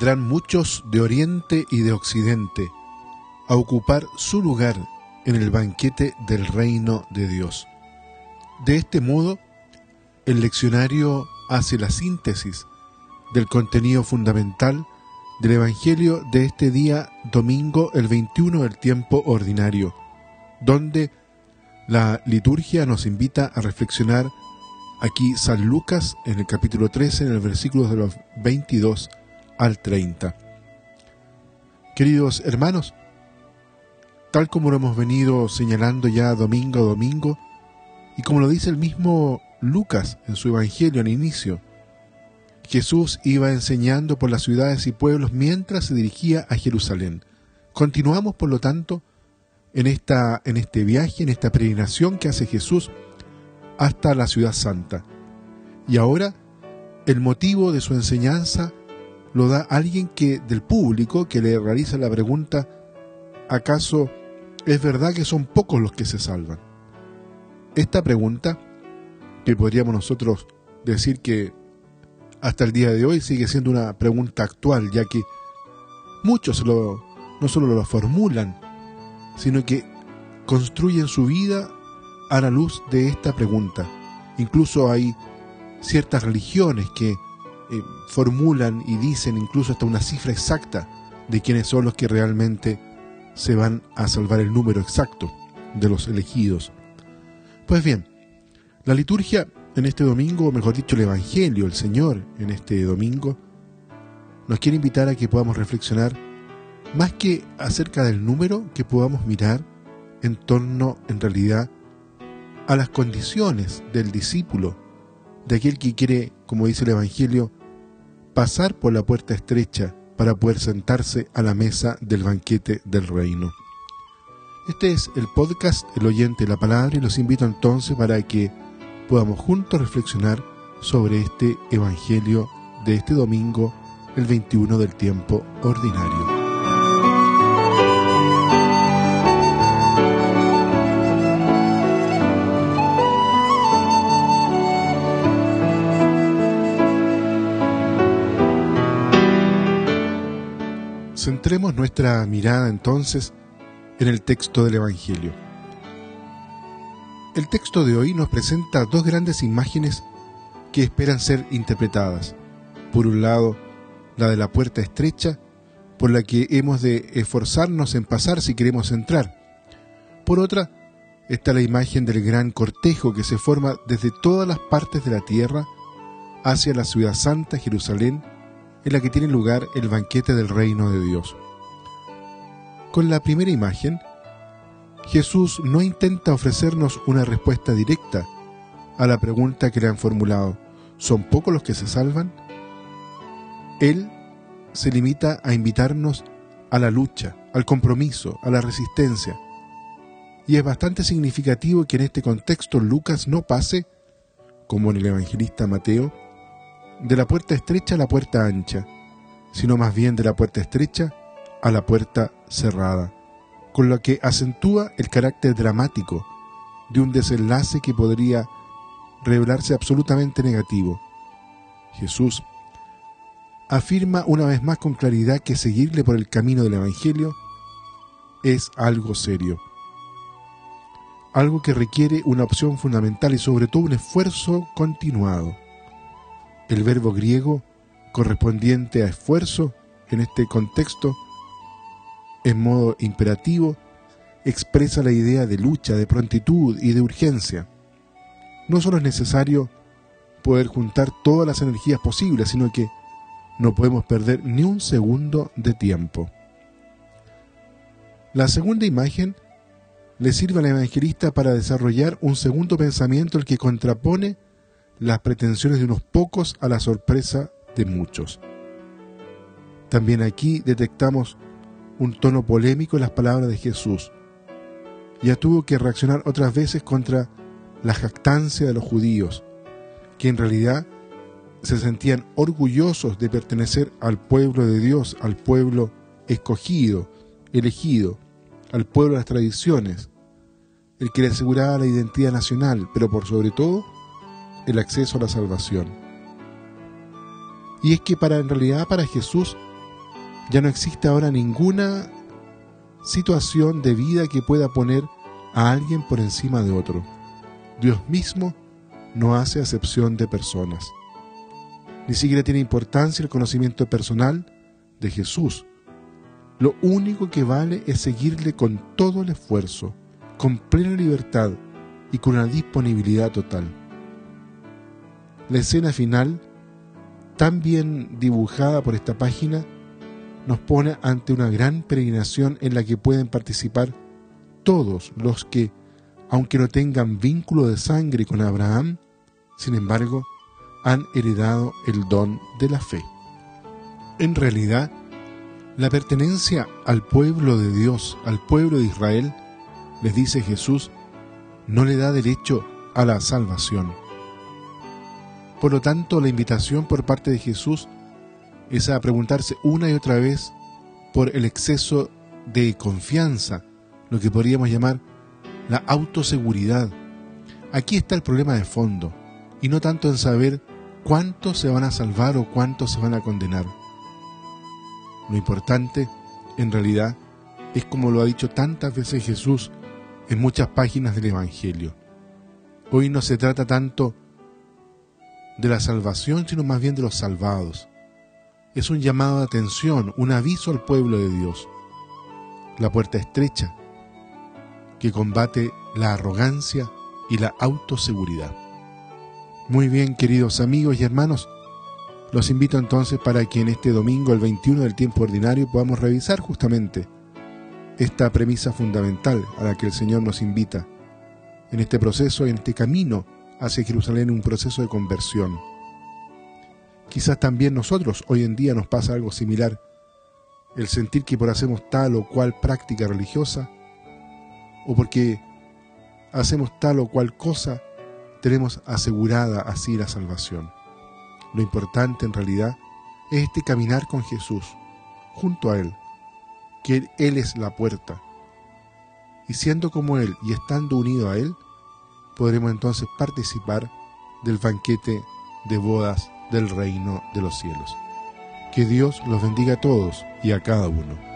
vendrán muchos de oriente y de occidente a ocupar su lugar en el banquete del reino de Dios. De este modo, el leccionario hace la síntesis del contenido fundamental del Evangelio de este día domingo el 21 del tiempo ordinario, donde la liturgia nos invita a reflexionar aquí San Lucas en el capítulo 13, en el versículo de los 22 al 30. Queridos hermanos, tal como lo hemos venido señalando ya domingo a domingo, y como lo dice el mismo Lucas en su Evangelio al inicio, Jesús iba enseñando por las ciudades y pueblos mientras se dirigía a Jerusalén. Continuamos, por lo tanto, en, esta, en este viaje, en esta peregrinación que hace Jesús hasta la ciudad santa. Y ahora el motivo de su enseñanza lo da alguien que del público que le realiza la pregunta ¿acaso es verdad que son pocos los que se salvan? Esta pregunta, que podríamos nosotros decir que hasta el día de hoy sigue siendo una pregunta actual, ya que muchos lo, no solo lo formulan, sino que construyen su vida a la luz de esta pregunta. Incluso hay ciertas religiones que eh, formulan y dicen incluso hasta una cifra exacta de quiénes son los que realmente se van a salvar el número exacto de los elegidos. Pues bien, la liturgia en este domingo, o mejor dicho, el Evangelio, el Señor en este domingo, nos quiere invitar a que podamos reflexionar más que acerca del número, que podamos mirar en torno, en realidad, a las condiciones del discípulo, de aquel que quiere, como dice el Evangelio, pasar por la puerta estrecha para poder sentarse a la mesa del banquete del reino. Este es el podcast El oyente de la palabra y los invito entonces para que podamos juntos reflexionar sobre este Evangelio de este domingo, el 21 del tiempo ordinario. Centremos nuestra mirada entonces en el texto del Evangelio. El texto de hoy nos presenta dos grandes imágenes que esperan ser interpretadas. Por un lado, la de la puerta estrecha, por la que hemos de esforzarnos en pasar si queremos entrar. Por otra, está la imagen del gran cortejo que se forma desde todas las partes de la tierra hacia la ciudad santa Jerusalén en la que tiene lugar el banquete del reino de Dios. Con la primera imagen, Jesús no intenta ofrecernos una respuesta directa a la pregunta que le han formulado, ¿son pocos los que se salvan? Él se limita a invitarnos a la lucha, al compromiso, a la resistencia. Y es bastante significativo que en este contexto Lucas no pase, como en el evangelista Mateo, de la puerta estrecha a la puerta ancha, sino más bien de la puerta estrecha a la puerta cerrada, con lo que acentúa el carácter dramático de un desenlace que podría revelarse absolutamente negativo. Jesús afirma una vez más con claridad que seguirle por el camino del Evangelio es algo serio, algo que requiere una opción fundamental y sobre todo un esfuerzo continuado el verbo griego correspondiente a esfuerzo en este contexto, en modo imperativo, expresa la idea de lucha, de prontitud y de urgencia. No solo es necesario poder juntar todas las energías posibles, sino que no podemos perder ni un segundo de tiempo. La segunda imagen le sirve al evangelista para desarrollar un segundo pensamiento el que contrapone las pretensiones de unos pocos a la sorpresa de muchos. También aquí detectamos un tono polémico en las palabras de Jesús. Ya tuvo que reaccionar otras veces contra la jactancia de los judíos, que en realidad se sentían orgullosos de pertenecer al pueblo de Dios, al pueblo escogido, elegido, al pueblo de las tradiciones, el que le aseguraba la identidad nacional, pero por sobre todo el acceso a la salvación. Y es que para en realidad para Jesús Ya no existe ahora ninguna situación de vida que pueda poner a alguien por encima de otro. Dios mismo no hace acepción de personas. Ni siquiera tiene importancia el conocimiento personal de Jesús. Lo único que vale es seguirle con todo el esfuerzo, con plena libertad y con una disponibilidad total. La escena final, tan bien dibujada por esta página, nos pone ante una gran peregrinación en la que pueden participar todos los que, aunque no tengan vínculo de sangre con Abraham, sin embargo, han heredado el don de la fe. En realidad, la pertenencia al pueblo de Dios, al pueblo de Israel, les dice Jesús, no le da derecho a la salvación. Por lo tanto, la invitación por parte de Jesús es a preguntarse una y otra vez por el exceso de confianza, lo que podríamos llamar la autoseguridad. Aquí está el problema de fondo, y no tanto en saber cuántos se van a salvar o cuántos se van a condenar. Lo importante, en realidad, es como lo ha dicho tantas veces Jesús en muchas páginas del Evangelio. Hoy no se trata tanto de la salvación, sino más bien de los salvados es un llamado de atención, un aviso al pueblo de Dios. La puerta estrecha que combate la arrogancia y la autoseguridad. Muy bien, queridos amigos y hermanos, los invito entonces para que en este domingo, el 21 del tiempo ordinario, podamos revisar justamente esta premisa fundamental a la que el Señor nos invita en este proceso, en este camino hacia Jerusalén, un proceso de conversión Quizás también nosotros hoy en día nos pasa algo similar, el sentir que por hacemos tal o cual práctica religiosa, o porque hacemos tal o cual cosa, tenemos asegurada así la salvación. Lo importante en realidad es este caminar con Jesús, junto a Él, que Él es la puerta. Y siendo como Él y estando unido a Él, podremos entonces participar del banquete de bodas del reino de los cielos. Que Dios los bendiga a todos y a cada uno.